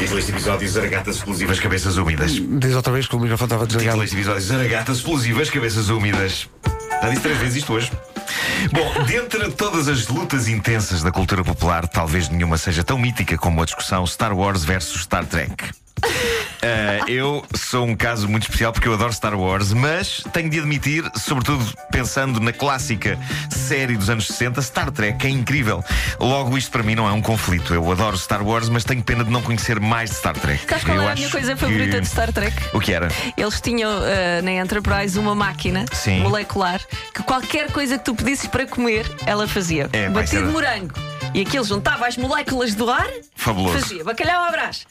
Título deste episódio: Zaragatas explosivas, cabeças úmidas. Diz outra vez que o microfone estava Título desligado. deste episódio: Zaragatas explosivas, cabeças úmidas. Já disse três vezes isto hoje. Bom, dentre todas as lutas intensas da cultura popular, talvez nenhuma seja tão mítica como a discussão Star Wars versus Star Trek. Ah, eu sou um caso muito especial porque eu adoro Star Wars, mas tenho de admitir, sobretudo pensando na clássica série dos anos 60, Star Trek é incrível. Logo, isto para mim não é um conflito. Eu adoro Star Wars, mas tenho pena de não conhecer mais de Star Trek. Sabes qual Eu era a minha coisa que- favorita de Star Trek? O que era? Eles tinham eh, na Enterprise uma máquina Sim. molecular que qualquer coisa que tu pedisses para comer, ela fazia. É, Batido de morango. E aquilo juntava as moléculas do ar, Fabuloso. fazia bacalhau à brás.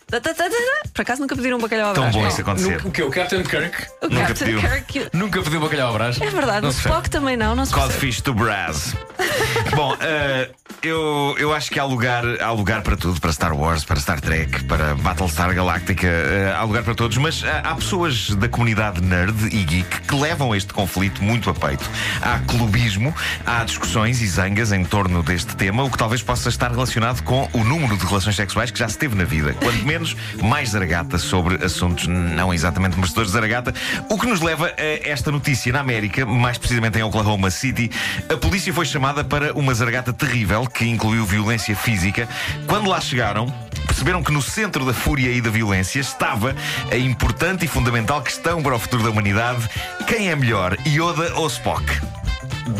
Por acaso nunca pediram um bacalhau à Tão brás. bom Não. isso acontecer. O que? O Captain Kirk? O Nunca Captain pediu. Kirk. Nunca pediu bacalhau à brás? É verdade, Não o se. Spock também não, não se percebe. Codfish to Brass. Bom, eh, eu, eu acho que há lugar, há lugar para tudo, para Star Wars, para Star Trek, para Battlestar Galactica, eh, há lugar para todos, mas eh, há pessoas da comunidade nerd e geek que levam este conflito muito a peito. Há clubismo, há discussões e zangas em torno deste tema, o que talvez possa estar relacionado com o número de relações sexuais que já se teve na vida. Quanto menos, mais zaragata sobre assuntos não exatamente merecedores de zaragata, o que nos leva a esta notícia na América, mais precisamente em Oklahoma City. A polícia foi chamada para uma zaragata terrível que incluiu violência física. Quando lá chegaram, perceberam que no centro da fúria e da violência estava a importante e fundamental questão para o futuro da humanidade: quem é melhor, Yoda ou Spock?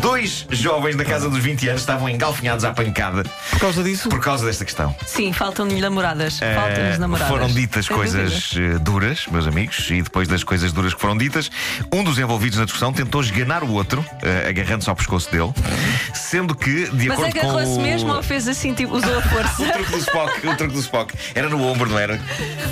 Dois jovens da casa dos 20 anos estavam engalfinhados à pancada Por causa disso, por causa desta questão. Sim, faltam-lhe namoradas. Eh, Faltam-lhes namoradas. Foram ditas Sem coisas dúvida. eh, duras, meus amigos, e depois das coisas duras que foram ditas, um dos envolvidos na discussão tentou esganar o outro, eh, agarrando-se ao pescoço dele, sendo que, de Mas acordo com. agarrou-se o... mesmo ou fez assim, tipo, usou a O força? truque do Spock, o truque do Spock. Era no ombro, não era?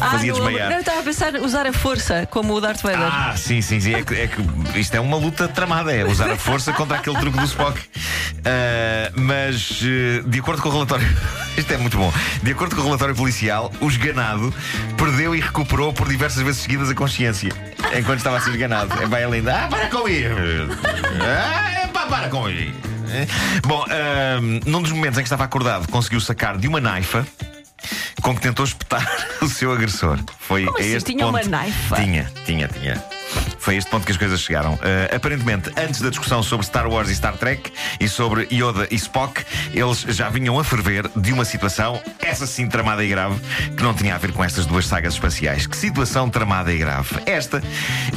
Ah, Fazia desmaiar. Não, eu estava a pensar usar a força, como o Darth Vader. Ah, sim, sim, sim. É que, é que isto é uma luta tramada, é usar a força contra aquele truque do Spock. Ah, mas, eh, de acordo com o relatório. Isto é muito bom. De acordo com o relatório policial, o esganado perdeu e recuperou por diversas vezes seguidas a consciência. Enquanto estava a ser esganado. É bem linda. Ah, para com isso! Ah, para com isso! Bom, ah, num dos momentos em que estava acordado, conseguiu sacar de uma naifa com que tentou espetar o seu agressor. Foi Como a assim? este Tinha uma ponto. naifa? Tinha, tinha, tinha. Foi a este ponto que as coisas chegaram. Uh, aparentemente, antes da discussão sobre Star Wars e Star Trek e sobre Yoda e Spock, eles já vinham a ferver de uma situação, essa sim tramada e grave, que não tinha a ver com estas duas sagas espaciais. Que situação tramada e grave? Esta,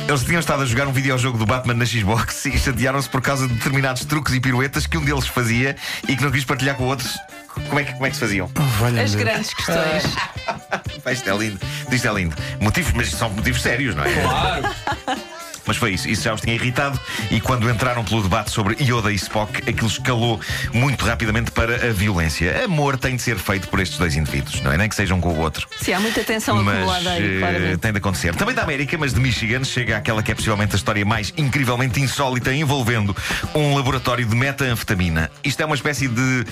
eles tinham estado a jogar um videojogo do Batman na Xbox e chatearam-se por causa de determinados truques e piruetas que um deles fazia e que não quis partilhar com o outro. Como é que, como é que se faziam? oh, As Deus. grandes questões. Pá, Isto é lindo. Isto é lindo. Motivos, mas são motivos sérios, não é? Claro. Mas foi isso, isso já os tinha irritado e quando entraram pelo debate sobre Yoda e Spock, aquilo escalou muito rapidamente para a violência. Amor tem de ser feito por estes dois indivíduos, não é? Nem que sejam um com o outro. Sim, há muita tensão Mas acumulada aí, eh, claramente. tem de acontecer. Também da América, mas de Michigan, chega àquela que é possivelmente a história mais incrivelmente insólita envolvendo um laboratório de metanfetamina. Isto é uma espécie de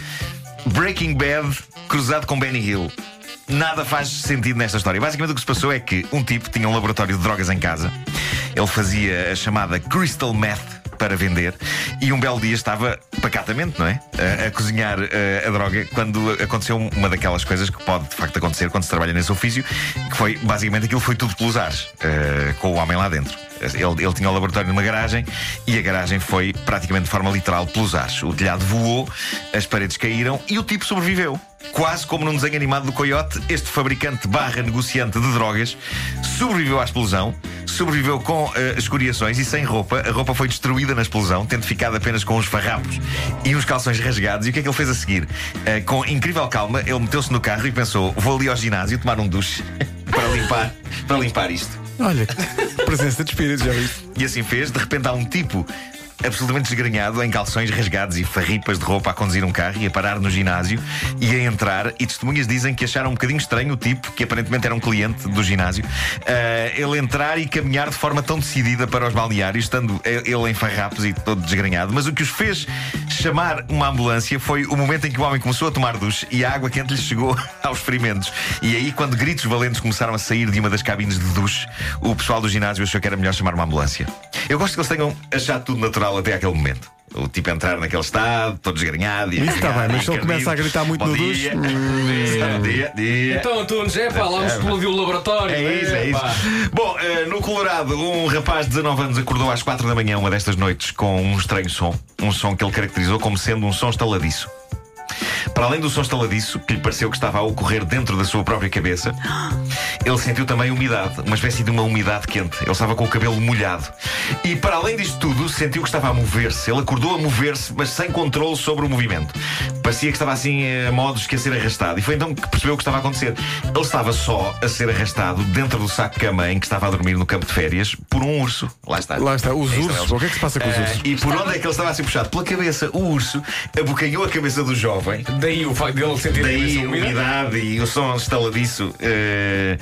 Breaking Bad cruzado com Benny Hill. Nada faz sentido nesta história. Basicamente o que se passou é que um tipo tinha um laboratório de drogas em casa. Ele fazia a chamada Crystal Meth para vender e um belo dia estava pacatamente, não é? A, a cozinhar eh, a droga quando aconteceu uma daquelas coisas que pode de facto acontecer quando se trabalha nesse ofício, que foi basicamente aquilo foi tudo pelos ares, eh, com o homem lá dentro. Ele, ele tinha o laboratório numa garagem e a garagem foi praticamente de forma literal pelos ares. O telhado voou, as paredes caíram e o tipo sobreviveu. Quase como num desenho animado do Coyote, este fabricante barra negociante de drogas sobreviveu à explosão, sobreviveu com eh, escoriações e sem roupa. A roupa foi destruída na explosão, tendo ficado apenas com uns farrapos e uns calções rasgados. E o que é que ele fez a seguir? Eh, com incrível calma, ele meteu-se no carro e pensou: vou ali ao ginásio tomar um duche para limpar, para limpar isto. Olha, presença de espírito, já viste? E assim fez. De repente há um tipo absolutamente desgrenhado, em calções rasgados e farripas de roupa a conduzir um carro e a parar no ginásio e a entrar. E testemunhas dizem que acharam um bocadinho estranho o tipo, que aparentemente era um cliente do ginásio, ah, ele entrar e caminhar de forma tão decidida para os balneários, estando ele em farrapos e todo desgrenhado. Mas o que os fez chamar uma ambulância foi o momento em que o homem começou a tomar duche e a água quente lhe chegou aos ferimentos. E aí, quando gritos valentes começaram a sair de uma das cabines de duche, o pessoal do ginásio achou que era melhor chamar uma ambulância. Eu gosto que eles tenham achado tudo natural até aquele momento. O tipo entrar naquele estado, todo desgrenhado. e Isso está bem, mas se ele começa a gritar muito Bom no dia. duche, hum. Dia, dia. Então, Antunes, é pá, lá explodiu o laboratório. É isso, é isso. Bom, eh, no Colorado, um rapaz de 19 anos acordou às 4 da manhã, uma destas noites, com um estranho som. Um som que ele caracterizou como sendo um som estaladiço. Para além do som estaladiço, que lhe pareceu que estava a ocorrer dentro da sua própria cabeça, ele sentiu também umidade, uma espécie de uma umidade quente. Ele estava com o cabelo molhado. E para além disto tudo, sentiu que estava a mover-se. Ele acordou a mover-se, mas sem controle sobre o movimento. Parecia que estava assim a modos que a ser arrastado. E foi então que percebeu o que estava a acontecer. Ele estava só a ser arrastado dentro do saco de cama em que estava a dormir no campo de férias por um urso. Lá está. Lá está, os Aí estão ursos. eles. O que é que se passa com os Ah, ursos? e por onde é que ele estava a ser puxado? Pela cabeça. O urso abocanhou a cabeça do jovem. Daí o facto dele sentir Daí a umidade e o som estaladiço. eh,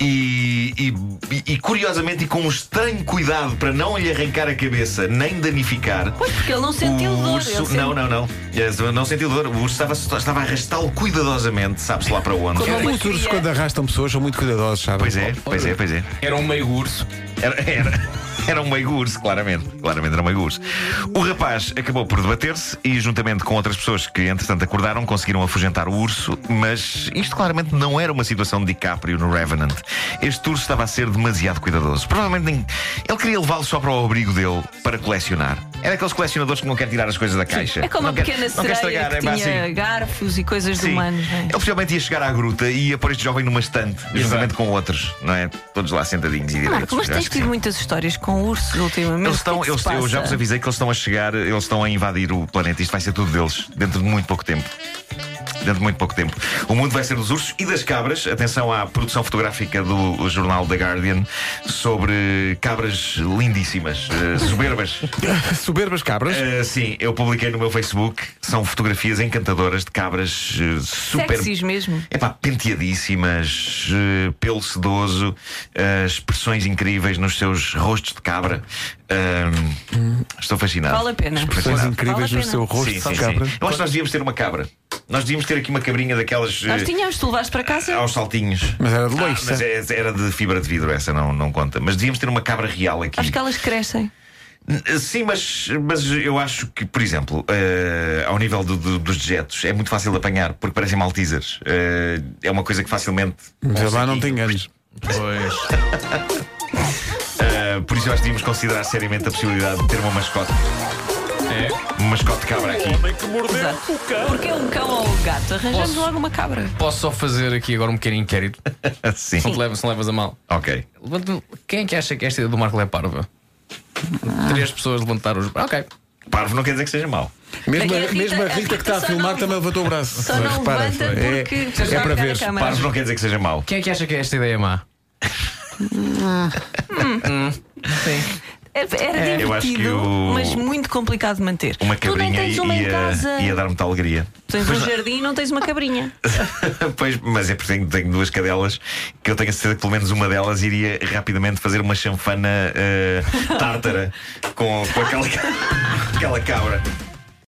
e, e, e, curiosamente, e com um estranho cuidado para não lhe arrancar a cabeça nem danificar. Pois, porque ele não sentiu o dor. urso, não, não, não. Yes, Não sentiu dor. O urso estava, estava a arrastá-lo cuidadosamente, sabe-se lá para onde. Como Os ursos, quando arrastam pessoas, são muito cuidadosos, sabe? Pois é, pois é, pois é. Era um meio urso. Era, era, era um meio urso, claramente. Claramente era um. O rapaz acabou por debater-se e, juntamente com outras pessoas que, entretanto, acordaram, conseguiram afugentar o urso, mas isto claramente não era uma situação de DiCaprio no Revenant. Este urso estava a ser demasiado cuidadoso. Provavelmente ele queria levá-lo só para o abrigo dele para colecionar. Era daqueles colecionadores que não quer tirar as coisas da caixa. É como não a quer- pequena não quer estragar, que é tinha assim. garfos e coisas de Sim. humanos. é? Ele possivelmente ia chegar à gruta e ia pôr este jovem numa estante, juntamente com outros, não é? Todos lá sentadinhos e Ah, direitos. Marco, mas tens tido sim. muitas histórias com ursos ultimamente. Eles que é estão, que eles, eu já vos avisei que eles estão a chegar, eles estão a invadir o planeta. Isto vai ser tudo deles, dentro de muito pouco tempo. Dentro de muito pouco tempo. O mundo vai ser dos ursos e das cabras. Atenção à produção fotográfica do jornal The Guardian sobre cabras lindíssimas, eh, soberbas. Soberbas cabras. Eh, sim, eu publiquei no meu Facebook. São fotografias encantadoras de cabras eh, super. Sexys mesmo. Epá, penteadíssimas, eh, pelo sedoso, eh, expressões incríveis nos seus rostos de cabra. Estou fascinado. Vale a pena. Fascinado. incríveis Vale no seu rosto Sim, de sim, cabra. sim. Eu acho que nós devíamos ter uma cabra. Nós devíamos ter aqui uma cabrinha daquelas. Nós eh, tínhamos, tu levaste para casa. aos saltinhos. Mas era de Ah, loiça. mas é- era de fibra de vidro, essa não, não conta. Mas devíamos ter uma cabra real aqui. Acho que elas crescem. N- Sim, mas, mas eu acho que, por exemplo, eh, ao nível do- do- dos dejetos, é muito fácil de apanhar, porque parecem maltesers. Eh, é uma coisa que facilmente. Mas lá não consegue- te enganes. Pois. Eh, por isso eu acho que devíamos considerar seriamente a possibilidade de ter uma mascote. É. Uma mascote de cabra aqui. Exato. Porque é um cão ou um gato. Arranjamos Posso? logo uma cabra. Posso só fazer aqui agora um pequeno inquérito? Sim. Se não, te levas, não levas a mal. Ok. Levanta- Quem é que acha que esta ideia do Marco é parva? Três pessoas levantaram os. Ok. Parvo não quer dizer que seja mau. Mesmo, a, que a Rita- mesmo a a Rita que está a só filmar não- também levantou o braço. Só não Repara, levanta é, porque é para ver. câmara. Parvo não quer dizer que seja mau. Quem é que acha que esta ideia é má? Era era Eu acho que divertido, o- mas muito complicado de manter. Uma tu nem cabrinha tens uma em ia, casa. ia dar muita alegria. Tens um jardim e não tens uma cabrinha. pois, mas é porque tenho, tenho duas cadelas que eu tenho a certeza que pelo menos uma delas iria rapidamente fazer uma chanfana eh, tártara com, com aquela, aquela cabra.